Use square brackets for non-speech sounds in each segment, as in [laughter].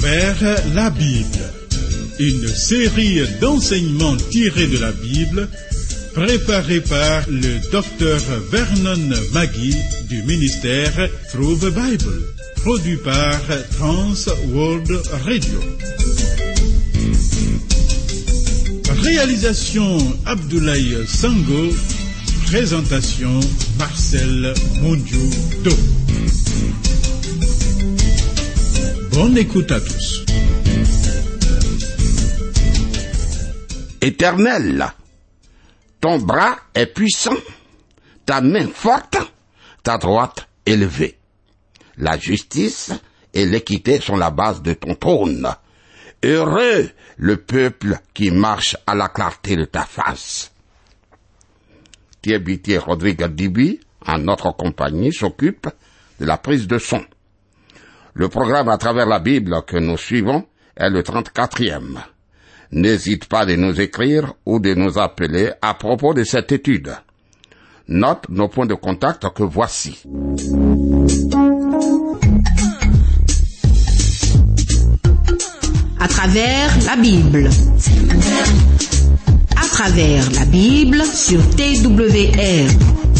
travers la Bible. Une série d'enseignements tirés de la Bible préparée par le docteur Vernon Maggie du ministère Through the Bible, produit par Trans World Radio. Réalisation Abdoulaye Sango, présentation Marcel Mondiou Do. Bonne écoute à tous. Éternel, ton bras est puissant, ta main forte, ta droite élevée. La justice et l'équité sont la base de ton trône. Heureux le peuple qui marche à la clarté de ta face. Thierry Rodrigue Dibi, en notre compagnie, s'occupe de la prise de son. Le programme à travers la Bible que nous suivons est le 34e. N'hésite pas de nous écrire ou de nous appeler à propos de cette étude. Note nos points de contact que voici. À travers la Bible. À travers la Bible sur TWR.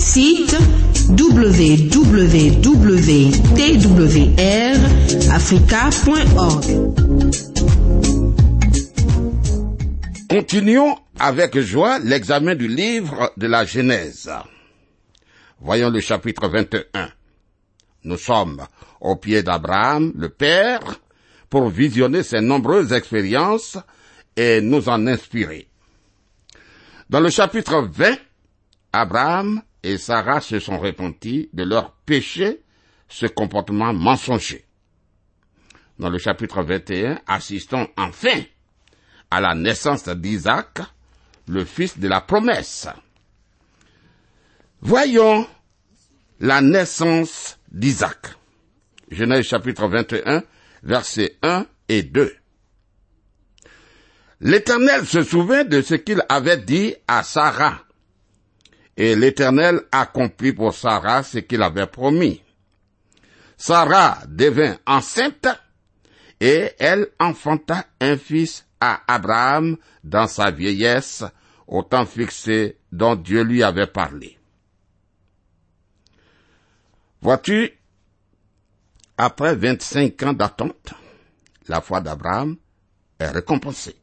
Site www.twrafrica.org. Continuons avec joie l'examen du livre de la Genèse. Voyons le chapitre 21. Nous sommes au pied d'Abraham, le Père, pour visionner ses nombreuses expériences et nous en inspirer. Dans le chapitre 20, Abraham et Sarah se sont repentis de leur péché, ce comportement mensonger. Dans le chapitre 21, assistons enfin à la naissance d'Isaac, le fils de la promesse. Voyons la naissance d'Isaac. Genèse chapitre 21, versets 1 et 2. L'Éternel se souvint de ce qu'il avait dit à Sarah. Et l'Éternel accomplit pour Sarah ce qu'il avait promis. Sarah devint enceinte et elle enfanta un fils à Abraham dans sa vieillesse, au temps fixé dont Dieu lui avait parlé. Vois-tu, après 25 ans d'attente, la foi d'Abraham est récompensée.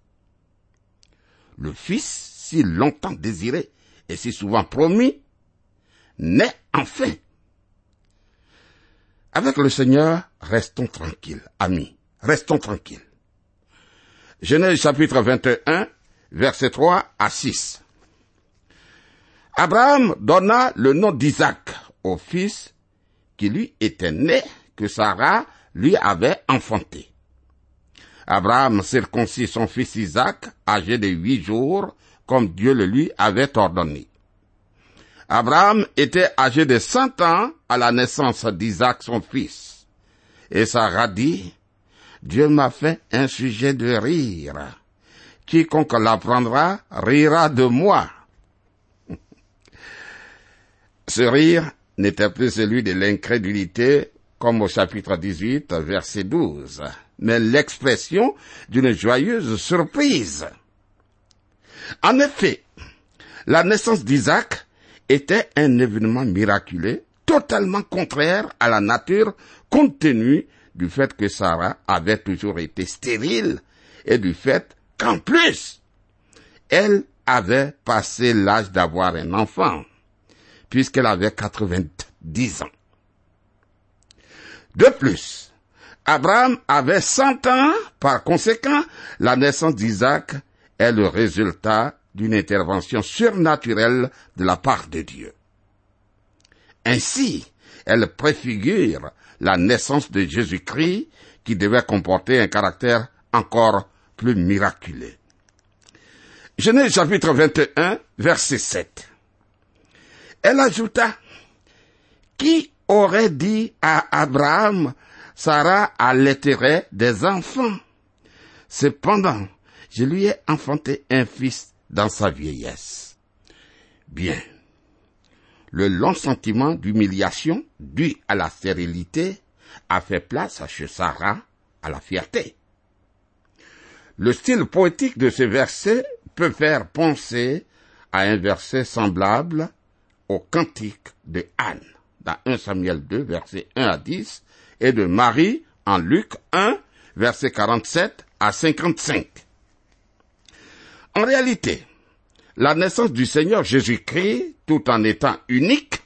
Le fils, si longtemps désiré et si souvent promis, naît enfin. Avec le Seigneur, restons tranquilles, amis, restons tranquilles. Genèse chapitre 21, versets 3 à 6. Abraham donna le nom d'Isaac au fils qui lui était né, que Sarah lui avait enfanté. Abraham circoncit son fils Isaac, âgé de huit jours, comme Dieu le lui avait ordonné. Abraham était âgé de cent ans à la naissance d'Isaac son fils. Et Sarah dit, Dieu m'a fait un sujet de rire. Quiconque l'apprendra rira de moi. [laughs] Ce rire n'était plus celui de l'incrédulité comme au chapitre 18, verset 12, mais l'expression d'une joyeuse surprise. En effet, la naissance d'Isaac était un événement miraculeux, totalement contraire à la nature compte tenu du fait que Sarah avait toujours été stérile et du fait qu'en plus, elle avait passé l'âge d'avoir un enfant, puisqu'elle avait 90 ans. De plus, Abraham avait 100 ans, par conséquent, la naissance d'Isaac est le résultat d'une intervention surnaturelle de la part de Dieu. Ainsi, elle préfigure la naissance de Jésus-Christ qui devait comporter un caractère encore plus miraculeux. Genèse chapitre 21, verset 7. Elle ajouta, Qui aurait dit à Abraham, Sarah allaiterait des enfants? Cependant, je lui ai enfanté un fils dans sa vieillesse. Bien. Le long sentiment d'humiliation dû à la stérilité a fait place chez Sarah à la fierté. Le style poétique de ce verset peut faire penser à un verset semblable au cantique de Anne dans 1 Samuel 2, verset 1 à 10, et de Marie en Luc 1, verset 47 à 55. En réalité, la naissance du Seigneur Jésus-Christ, tout en étant unique,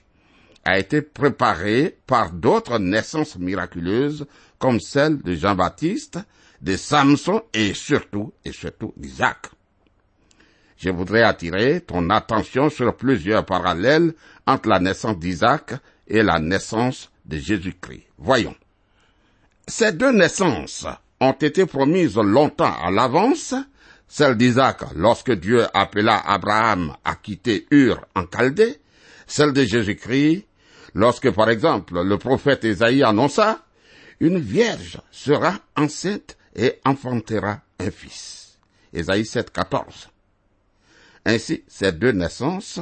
a été préparée par d'autres naissances miraculeuses comme celle de Jean-Baptiste, de Samson et surtout, et surtout d'Isaac. Je voudrais attirer ton attention sur plusieurs parallèles entre la naissance d'Isaac et la naissance de Jésus-Christ. Voyons. Ces deux naissances ont été promises longtemps à l'avance, celle d'Isaac lorsque Dieu appela Abraham à quitter Ur en Chaldée, celle de Jésus-Christ lorsque, par exemple, le prophète Isaïe annonça, une vierge sera enceinte et enfantera un fils. Ésaïe 7, 14. Ainsi, ces deux naissances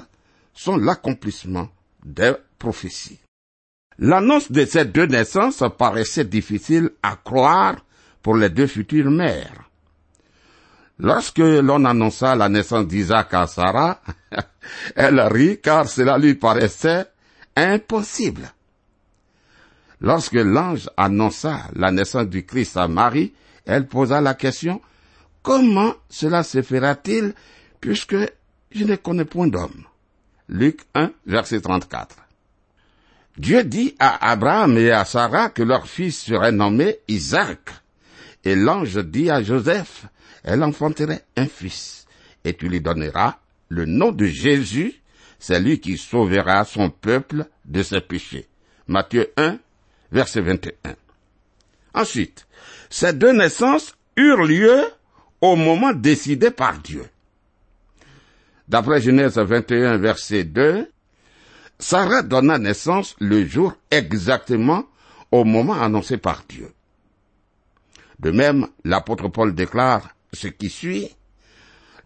sont l'accomplissement des prophéties. L'annonce de ces deux naissances paraissait difficile à croire pour les deux futures mères. Lorsque l'on annonça la naissance d'Isaac à Sarah, [laughs] elle rit car cela lui paraissait impossible. Lorsque l'ange annonça la naissance du Christ à Marie, elle posa la question, comment cela se fera-t-il puisque je ne connais point d'homme? Luc 1, verset 34. Dieu dit à Abraham et à Sarah que leur fils serait nommé Isaac. Et l'ange dit à Joseph, elle enfanterait un fils, et tu lui donneras le nom de Jésus, c'est lui qui sauvera son peuple de ses péchés. Matthieu 1, verset 21. Ensuite, ces deux naissances eurent lieu au moment décidé par Dieu. D'après Genèse 21, verset 2, Sarah donna naissance le jour exactement au moment annoncé par Dieu. De même, l'apôtre Paul déclare ce qui suit.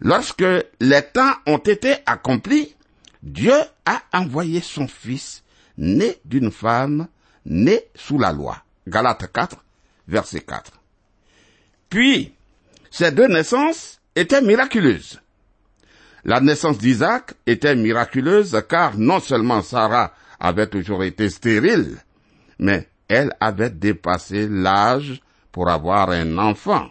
Lorsque les temps ont été accomplis, Dieu a envoyé son fils, né d'une femme, né sous la loi. Galates 4, verset 4. Puis, ces deux naissances étaient miraculeuses. La naissance d'Isaac était miraculeuse car non seulement Sarah avait toujours été stérile, mais elle avait dépassé l'âge pour avoir un enfant.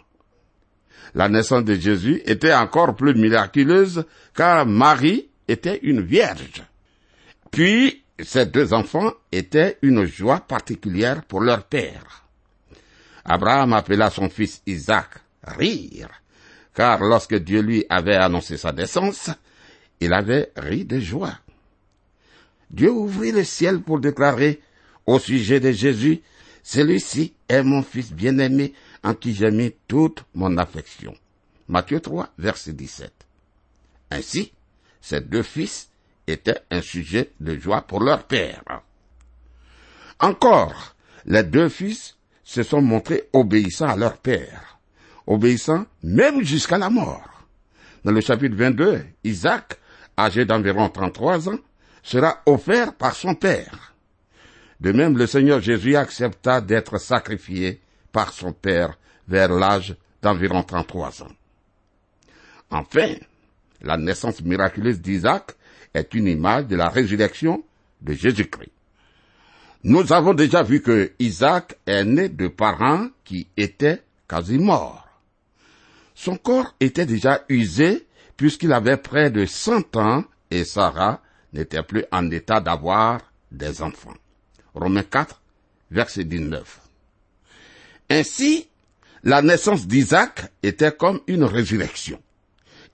La naissance de Jésus était encore plus miraculeuse car Marie était une vierge. Puis, ces deux enfants étaient une joie particulière pour leur père. Abraham appela son fils Isaac rire, car lorsque Dieu lui avait annoncé sa naissance, il avait ri de joie. Dieu ouvrit le ciel pour déclarer au sujet de Jésus, celui-ci est mon fils bien-aimé en qui j'ai mis toute mon affection. Matthieu 3, verset 17. Ainsi, ces deux fils étaient un sujet de joie pour leur père. Encore, les deux fils se sont montrés obéissants à leur père, obéissants même jusqu'à la mort. Dans le chapitre 22, Isaac, âgé d'environ 33 ans, sera offert par son père. De même, le Seigneur Jésus accepta d'être sacrifié par son Père vers l'âge d'environ 33 ans. Enfin, la naissance miraculeuse d'Isaac est une image de la résurrection de Jésus-Christ. Nous avons déjà vu que Isaac est né de parents qui étaient quasi morts. Son corps était déjà usé puisqu'il avait près de 100 ans et Sarah n'était plus en état d'avoir des enfants. Romains 4, verset 19. Ainsi, la naissance d'Isaac était comme une résurrection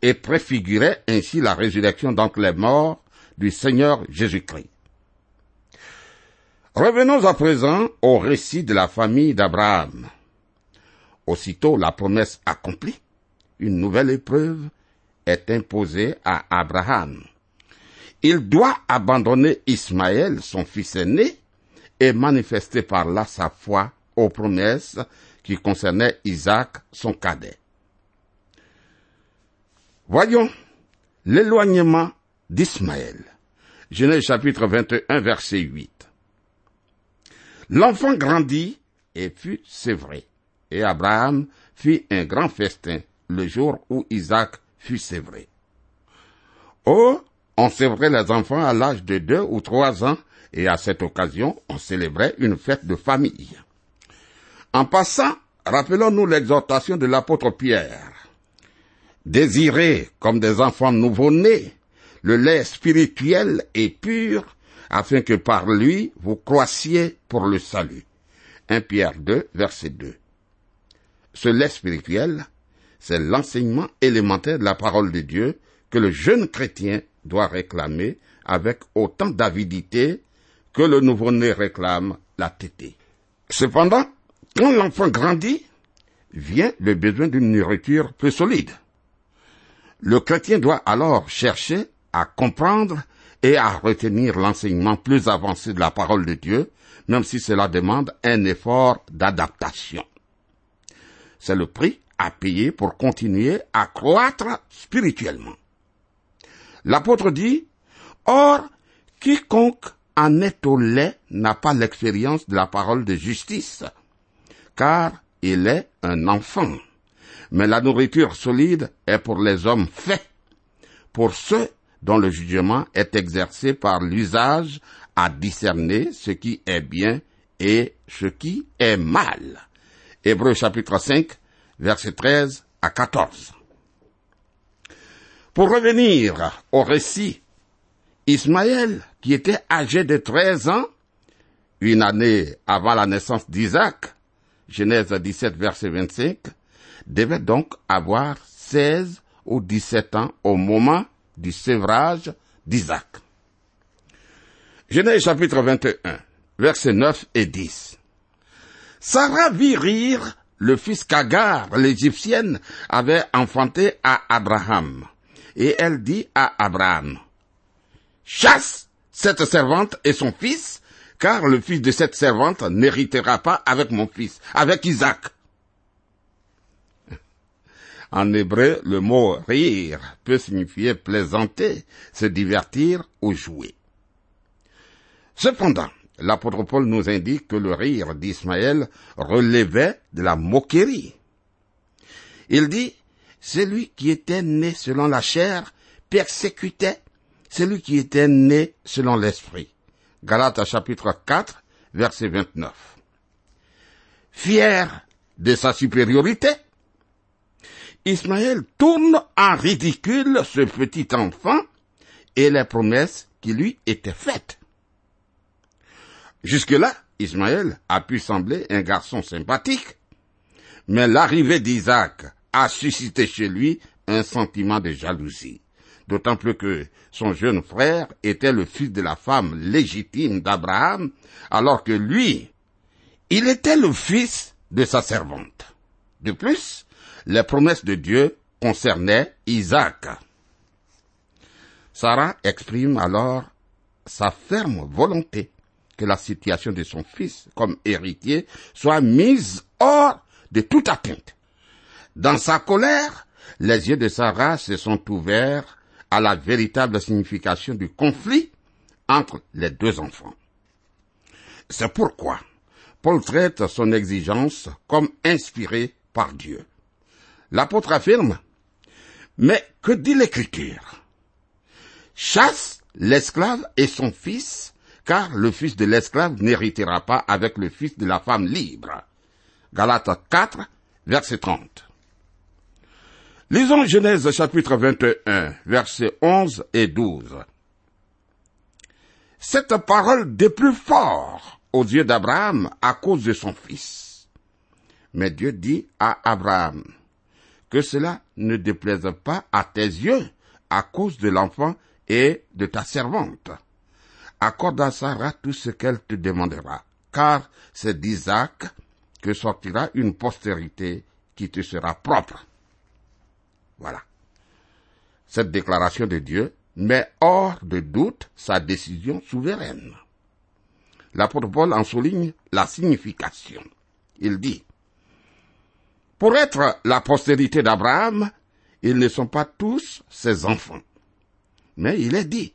et préfigurait ainsi la résurrection d'entre les morts du Seigneur Jésus-Christ. Revenons à présent au récit de la famille d'Abraham. Aussitôt la promesse accomplie, une nouvelle épreuve est imposée à Abraham. Il doit abandonner Ismaël, son fils aîné, et manifester par là sa foi promesses qui concernaient Isaac, son cadet. Voyons l'éloignement d'Ismaël. Genèse chapitre 21, verset 8. L'enfant grandit et fut sévré. Et Abraham fit un grand festin le jour où Isaac fut sévré. Oh, on sévrait les enfants à l'âge de deux ou trois ans, et à cette occasion, on célébrait une fête de famille. En passant, rappelons-nous l'exhortation de l'apôtre Pierre. Désirez, comme des enfants nouveau-nés, le lait spirituel et pur, afin que par lui vous croissiez pour le salut. 1 Pierre 2, verset 2. Ce lait spirituel, c'est l'enseignement élémentaire de la parole de Dieu que le jeune chrétien doit réclamer avec autant d'avidité que le nouveau-né réclame la tétée. Cependant, quand l'enfant grandit, vient le besoin d'une nourriture plus solide. Le chrétien doit alors chercher à comprendre et à retenir l'enseignement plus avancé de la parole de Dieu, même si cela demande un effort d'adaptation. C'est le prix à payer pour continuer à croître spirituellement. L'apôtre dit, Or, quiconque en est au lait n'a pas l'expérience de la parole de justice, car il est un enfant. Mais la nourriture solide est pour les hommes faits, pour ceux dont le jugement est exercé par l'usage à discerner ce qui est bien et ce qui est mal. Hébreu chapitre 5, verset 13 à 14. Pour revenir au récit, Ismaël, qui était âgé de 13 ans, une année avant la naissance d'Isaac, Genèse 17, verset 25, devait donc avoir 16 ou 17 ans au moment du sévrage d'Isaac. Genèse chapitre 21, versets 9 et 10. Sarah vit rire le fils qu'Agar, l'égyptienne, avait enfanté à Abraham. Et elle dit à Abraham, chasse cette servante et son fils, car le fils de cette servante n'héritera pas avec mon fils, avec Isaac. [laughs] En hébreu, le mot rire peut signifier plaisanter, se divertir ou jouer. Cependant, l'apôtre Paul nous indique que le rire d'Ismaël relevait de la moquerie. Il dit, celui qui était né selon la chair persécutait celui qui était né selon l'esprit. Galates chapitre 4, verset 29. Fier de sa supériorité, Ismaël tourne en ridicule ce petit enfant et les promesses qui lui étaient faites. Jusque-là, Ismaël a pu sembler un garçon sympathique, mais l'arrivée d'Isaac a suscité chez lui un sentiment de jalousie, d'autant plus que son jeune frère était le fils de la femme légitime d'Abraham, alors que lui, il était le fils de sa servante. De plus, les promesses de Dieu concernaient Isaac. Sarah exprime alors sa ferme volonté que la situation de son fils comme héritier soit mise hors de toute atteinte. Dans sa colère, les yeux de Sarah se sont ouverts à la véritable signification du conflit entre les deux enfants. C'est pourquoi Paul traite son exigence comme inspirée par Dieu. L'apôtre affirme, mais que dit l'Écriture? Chasse l'esclave et son fils, car le fils de l'esclave n'héritera pas avec le fils de la femme libre. Galates 4, verset 30. Lisons Genèse chapitre 21, versets 11 et 12. Cette parole plus fort aux yeux d'Abraham à cause de son fils. Mais Dieu dit à Abraham, que cela ne déplaise pas à tes yeux à cause de l'enfant et de ta servante. Accorde à Sarah tout ce qu'elle te demandera, car c'est d'Isaac que sortira une postérité qui te sera propre. Voilà. Cette déclaration de Dieu met hors de doute sa décision souveraine. L'apôtre Paul en souligne la signification. Il dit, Pour être la postérité d'Abraham, ils ne sont pas tous ses enfants. Mais il est dit,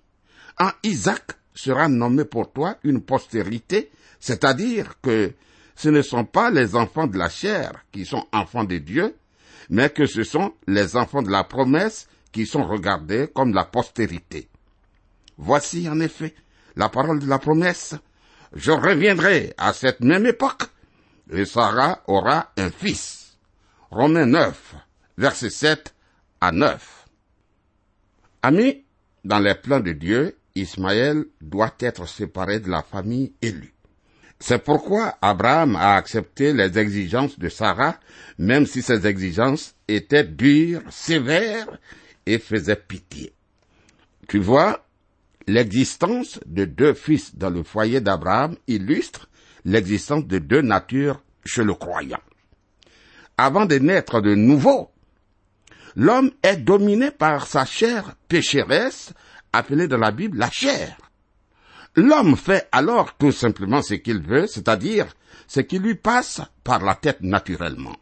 en Isaac sera nommé pour toi une postérité, c'est-à-dire que ce ne sont pas les enfants de la chair qui sont enfants de Dieu, mais que ce sont les enfants de la promesse qui sont regardés comme la postérité. Voici en effet la parole de la promesse. Je reviendrai à cette même époque, et Sarah aura un fils. Romains 9, verset 7 à 9. Amis, dans les plans de Dieu, Ismaël doit être séparé de la famille élue. C'est pourquoi Abraham a accepté les exigences de Sarah, même si ces exigences étaient dures, sévères et faisaient pitié. Tu vois, l'existence de deux fils dans le foyer d'Abraham illustre l'existence de deux natures chez le croyant. Avant de naître de nouveau, l'homme est dominé par sa chair pécheresse, appelée dans la Bible la chair. L'homme fait alors tout simplement ce qu'il veut, c'est-à-dire ce qui lui passe par la tête naturellement.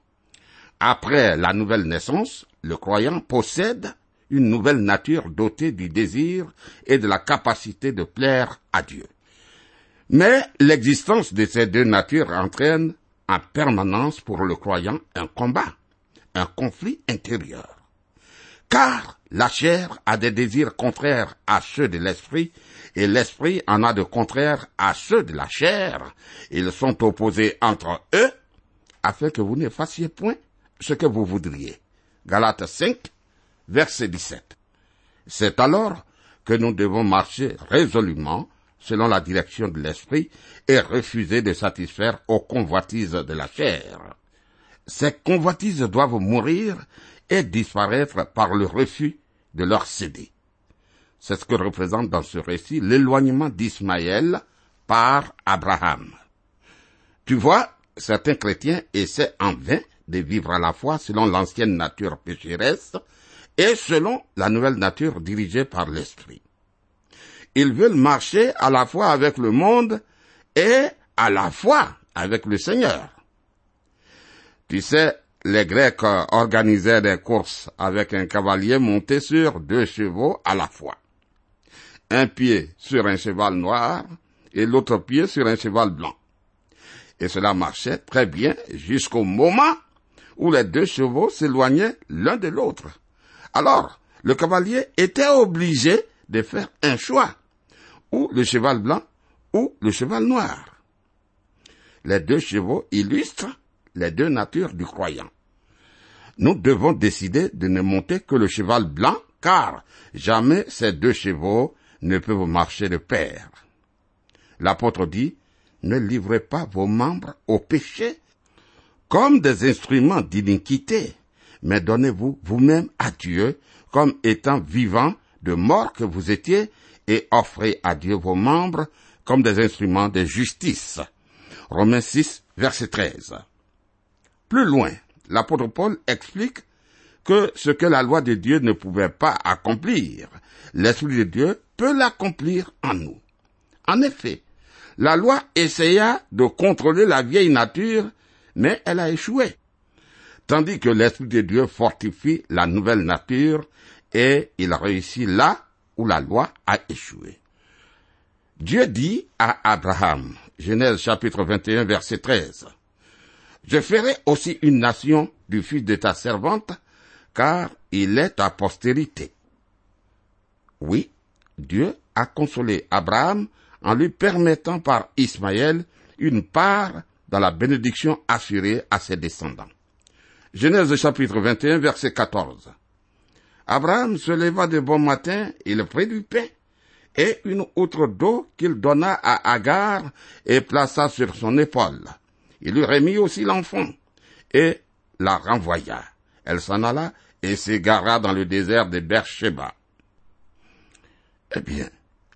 Après la nouvelle naissance, le croyant possède une nouvelle nature dotée du désir et de la capacité de plaire à Dieu. Mais l'existence de ces deux natures entraîne en permanence pour le croyant un combat, un conflit intérieur. Car la chair a des désirs contraires à ceux de l'esprit et l'esprit en a de contraires à ceux de la chair. Ils sont opposés entre eux afin que vous ne fassiez point ce que vous voudriez. Galates 5, verset 17. C'est alors que nous devons marcher résolument selon la direction de l'esprit et refuser de satisfaire aux convoitises de la chair. Ces convoitises doivent mourir et disparaître par le refus de leur céder. C'est ce que représente dans ce récit l'éloignement d'Ismaël par Abraham. Tu vois, certains chrétiens essaient en vain de vivre à la fois selon l'ancienne nature pécheresse et selon la nouvelle nature dirigée par l'Esprit. Ils veulent marcher à la fois avec le monde et à la fois avec le Seigneur. Tu sais, les Grecs organisaient des courses avec un cavalier monté sur deux chevaux à la fois. Un pied sur un cheval noir et l'autre pied sur un cheval blanc. Et cela marchait très bien jusqu'au moment où les deux chevaux s'éloignaient l'un de l'autre. Alors, le cavalier était obligé de faire un choix, ou le cheval blanc, ou le cheval noir. Les deux chevaux illustrent les deux natures du croyant. Nous devons décider de ne monter que le cheval blanc, car jamais ces deux chevaux ne peuvent marcher de pair. L'apôtre dit, ne livrez pas vos membres au péché comme des instruments d'iniquité, mais donnez-vous vous-même à Dieu comme étant vivants de mort que vous étiez et offrez à Dieu vos membres comme des instruments de justice. Romains 6, verset 13. Plus loin, l'apôtre Paul explique que ce que la loi de Dieu ne pouvait pas accomplir, l'Esprit de Dieu peut l'accomplir en nous. En effet, la loi essaya de contrôler la vieille nature, mais elle a échoué. Tandis que l'Esprit de Dieu fortifie la nouvelle nature et il réussit là où la loi a échoué. Dieu dit à Abraham, Genèse chapitre 21 verset 13, Je ferai aussi une nation du fils de ta servante, car il est ta postérité. Oui, Dieu a consolé Abraham en lui permettant par Ismaël une part dans la bénédiction assurée à ses descendants. Genèse chapitre 21 verset 14. Abraham se leva de bon matin, il prit du pain et une outre d'eau qu'il donna à Agar et plaça sur son épaule. Il lui remit aussi l'enfant et la renvoya. Elle s'en alla et s'égara dans le désert de Beersheba. Eh bien,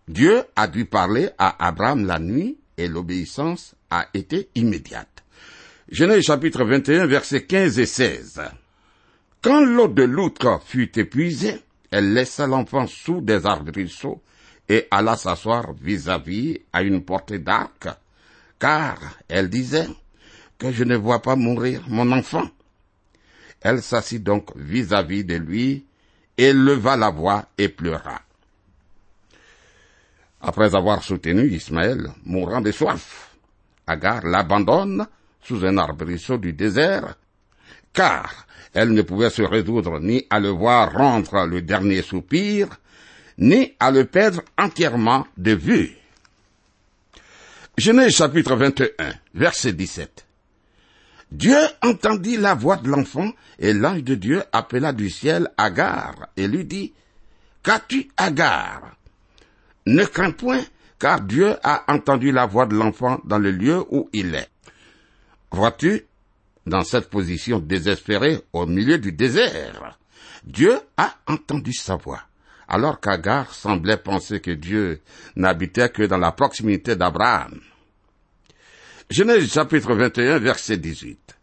Dieu a dû parler à Abraham la nuit et l'obéissance a été immédiate. Genèse chapitre 21, versets 15 et 16. Quand l'eau de l'outre fut épuisée, elle laissa l'enfant sous des arbrisseaux et alla s'asseoir vis-à-vis à une portée d'arc, car elle disait que je ne vois pas mourir mon enfant. Elle s'assit donc vis-à-vis de lui et leva la voix et pleura. Après avoir soutenu Ismaël, mourant de soif, Agar l'abandonne sous un arbrisseau du désert, car elle ne pouvait se résoudre ni à le voir rendre le dernier soupir, ni à le perdre entièrement de vue. Genèse chapitre 21, verset 17. Dieu entendit la voix de l'enfant, et l'ange de Dieu appela du ciel Agar, et lui dit, Qu'as-tu, Agar? Ne crains point, car Dieu a entendu la voix de l'enfant dans le lieu où il est. Vois-tu, dans cette position désespérée au milieu du désert, Dieu a entendu sa voix, alors qu'Agar semblait penser que Dieu n'habitait que dans la proximité d'Abraham. Genèse chapitre 21, verset 18.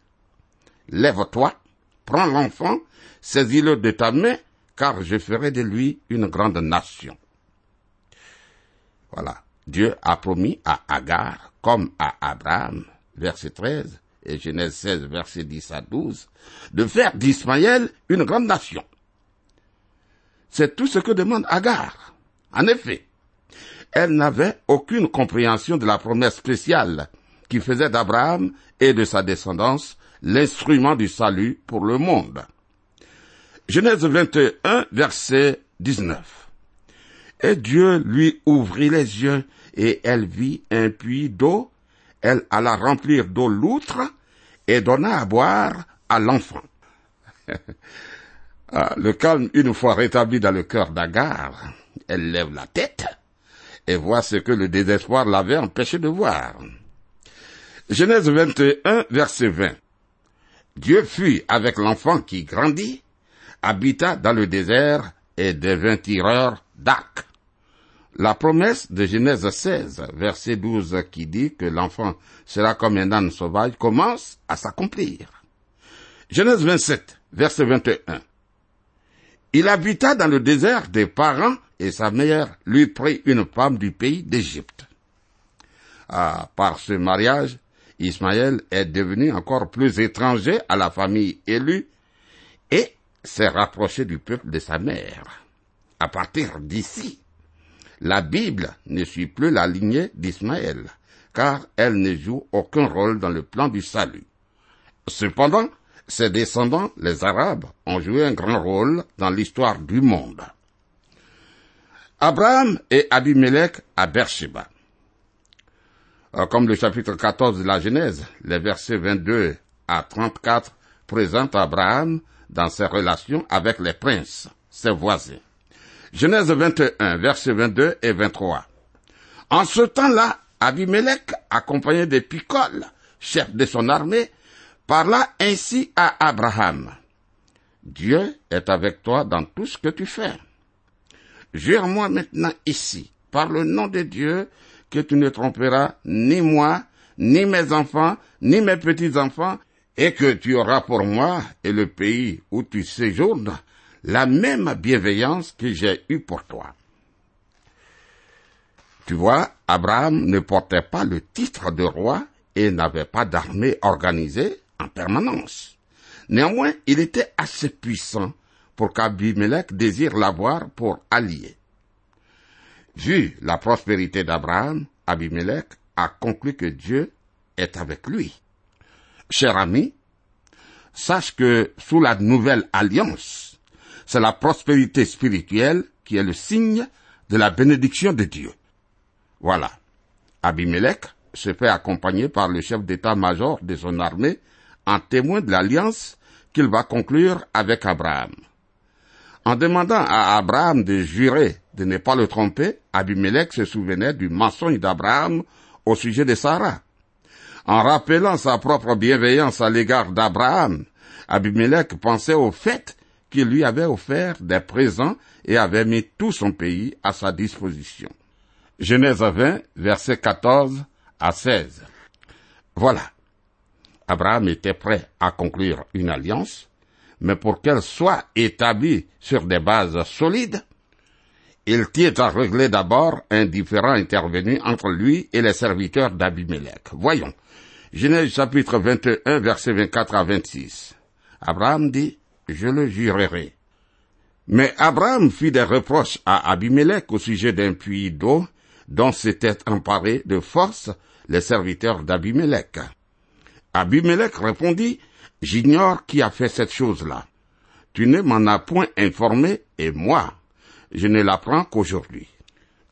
Lève-toi, prends l'enfant, saisis-le de ta main, car je ferai de lui une grande nation. Voilà. Dieu a promis à Agar, comme à Abraham, verset 13, et Genèse 16, verset 10 à 12, de faire d'Ismaël une grande nation. C'est tout ce que demande Agar. En effet, elle n'avait aucune compréhension de la promesse spéciale qui faisait d'Abraham et de sa descendance l'instrument du salut pour le monde. Genèse 21, verset 19. Et Dieu lui ouvrit les yeux, et elle vit un puits d'eau. Elle alla remplir d'eau l'outre, et donna à boire à l'enfant. [laughs] Ah, le calme, une fois rétabli dans le cœur d'Agar, elle lève la tête et voit ce que le désespoir l'avait empêché de voir. Genèse 21, verset 20. Dieu fut avec l'enfant qui grandit, habita dans le désert et devint tireur d'arc. La promesse de Genèse 16, verset 12, qui dit que l'enfant sera comme un âne sauvage, commence à s'accomplir. Genèse 27, verset 21. Il habita dans le désert des parents et sa mère lui prit une femme du pays d'Égypte. Ah, par ce mariage, Ismaël est devenu encore plus étranger à la famille élue et s'est rapproché du peuple de sa mère. À partir d'ici, la Bible ne suit plus la lignée d'Ismaël, car elle ne joue aucun rôle dans le plan du salut. Cependant, ses descendants, les Arabes, ont joué un grand rôle dans l'histoire du monde. Abraham et Abimelech à Beersheba. Euh, comme le chapitre 14 de la Genèse, les versets 22 à 34 présentent Abraham dans ses relations avec les princes, ses voisins. Genèse 21, versets 22 et 23. En ce temps-là, Abimelech, accompagné de Picol, chef de son armée, parla ainsi à Abraham. Dieu est avec toi dans tout ce que tu fais. Jure-moi maintenant ici, par le nom de Dieu, que tu ne tromperas ni moi, ni mes enfants, ni mes petits-enfants, et que tu auras pour moi et le pays où tu séjournes la même bienveillance que j'ai eue pour toi. Tu vois, Abraham ne portait pas le titre de roi et n'avait pas d'armée organisée en permanence. Néanmoins, il était assez puissant pour qu'Abimelech désire l'avoir pour allié. Vu la prospérité d'Abraham, Abimelech a conclu que Dieu est avec lui. Cher ami, sache que sous la nouvelle alliance, c'est la prospérité spirituelle qui est le signe de la bénédiction de Dieu. Voilà. Abimelech se fait accompagner par le chef d'état-major de son armée en témoin de l'alliance qu'il va conclure avec Abraham. En demandant à Abraham de jurer de ne pas le tromper, Abimelech se souvenait du mensonge d'Abraham au sujet de Sarah. En rappelant sa propre bienveillance à l'égard d'Abraham, Abimelech pensait au fait qui lui avait offert des présents et avait mis tout son pays à sa disposition. Genèse 20, versets 14 à 16. Voilà. Abraham était prêt à conclure une alliance, mais pour qu'elle soit établie sur des bases solides, il tient à régler d'abord un différend intervenu entre lui et les serviteurs d'Abimelech. Voyons. Genèse chapitre 21, verset 24 à 26. Abraham dit, je le jurerai. Mais Abraham fit des reproches à Abimelech au sujet d'un puits d'eau dont s'étaient emparés de force les serviteurs d'Abimelech. Abimelech répondit, J'ignore qui a fait cette chose-là. Tu ne m'en as point informé, et moi, je ne l'apprends qu'aujourd'hui.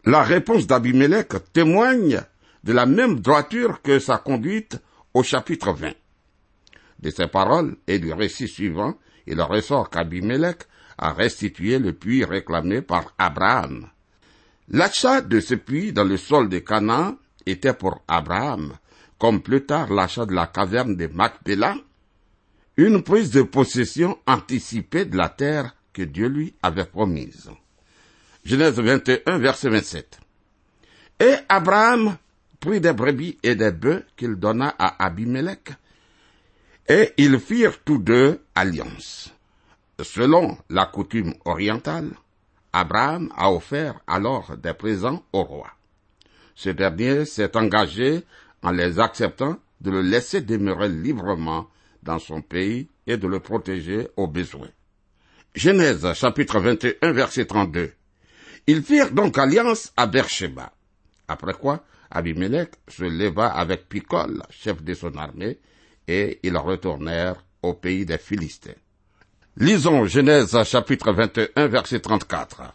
La réponse d'Abimelech témoigne de la même droiture que sa conduite au chapitre 20. De ces paroles et du récit suivant, il ressort qu'Abimelech a restitué le puits réclamé par Abraham. L'achat de ce puits dans le sol de Canaan était pour Abraham, comme plus tard l'achat de la caverne de Macpéla, une prise de possession anticipée de la terre que Dieu lui avait promise. Genèse 21, verset 27. Et Abraham prit des brebis et des bœufs qu'il donna à Abimelech, et ils firent tous deux alliance. Selon la coutume orientale, Abraham a offert alors des présents au roi. Ce dernier s'est engagé, en les acceptant, de le laisser demeurer librement dans son pays et de le protéger au besoin. Genèse chapitre 21 verset 32. Ils firent donc alliance à Beersheba. Après quoi, Abimelech se leva avec Picol, chef de son armée, et ils retournèrent au pays des Philistins. Lisons Genèse chapitre 21 verset 34.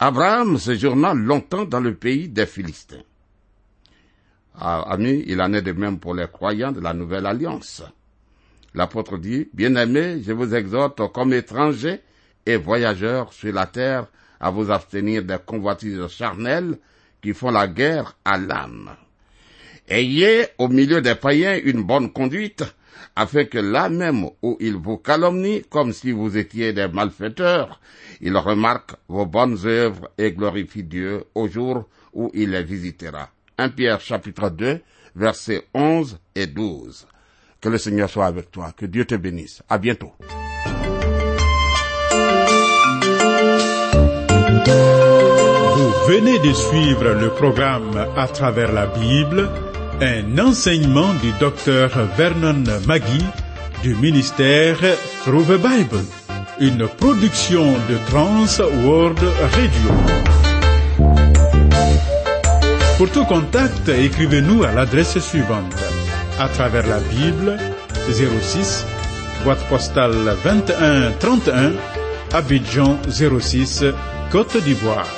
Abraham séjourna longtemps dans le pays des Philistins. Ah, amis, il en est de même pour les croyants de la nouvelle alliance. L'apôtre dit, Bien-aimés, je vous exhorte comme étrangers et voyageurs sur la terre à vous abstenir des convoitises charnelles qui font la guerre à l'âme. Ayez au milieu des païens une bonne conduite, afin que là même où ils vous calomnient comme si vous étiez des malfaiteurs, ils remarquent vos bonnes œuvres et glorifient Dieu au jour où il les visitera. 1 Pierre chapitre 2, versets 11 et 12. Que le Seigneur soit avec toi. Que Dieu te bénisse. À bientôt. Venez de suivre le programme À travers la Bible, un enseignement du docteur Vernon Magui du ministère Through Bible, une production de Trans World Radio. Pour tout contact, écrivez-nous à l'adresse suivante à travers la Bible 06 boîte postale 21 31 Abidjan 06 Côte d'Ivoire.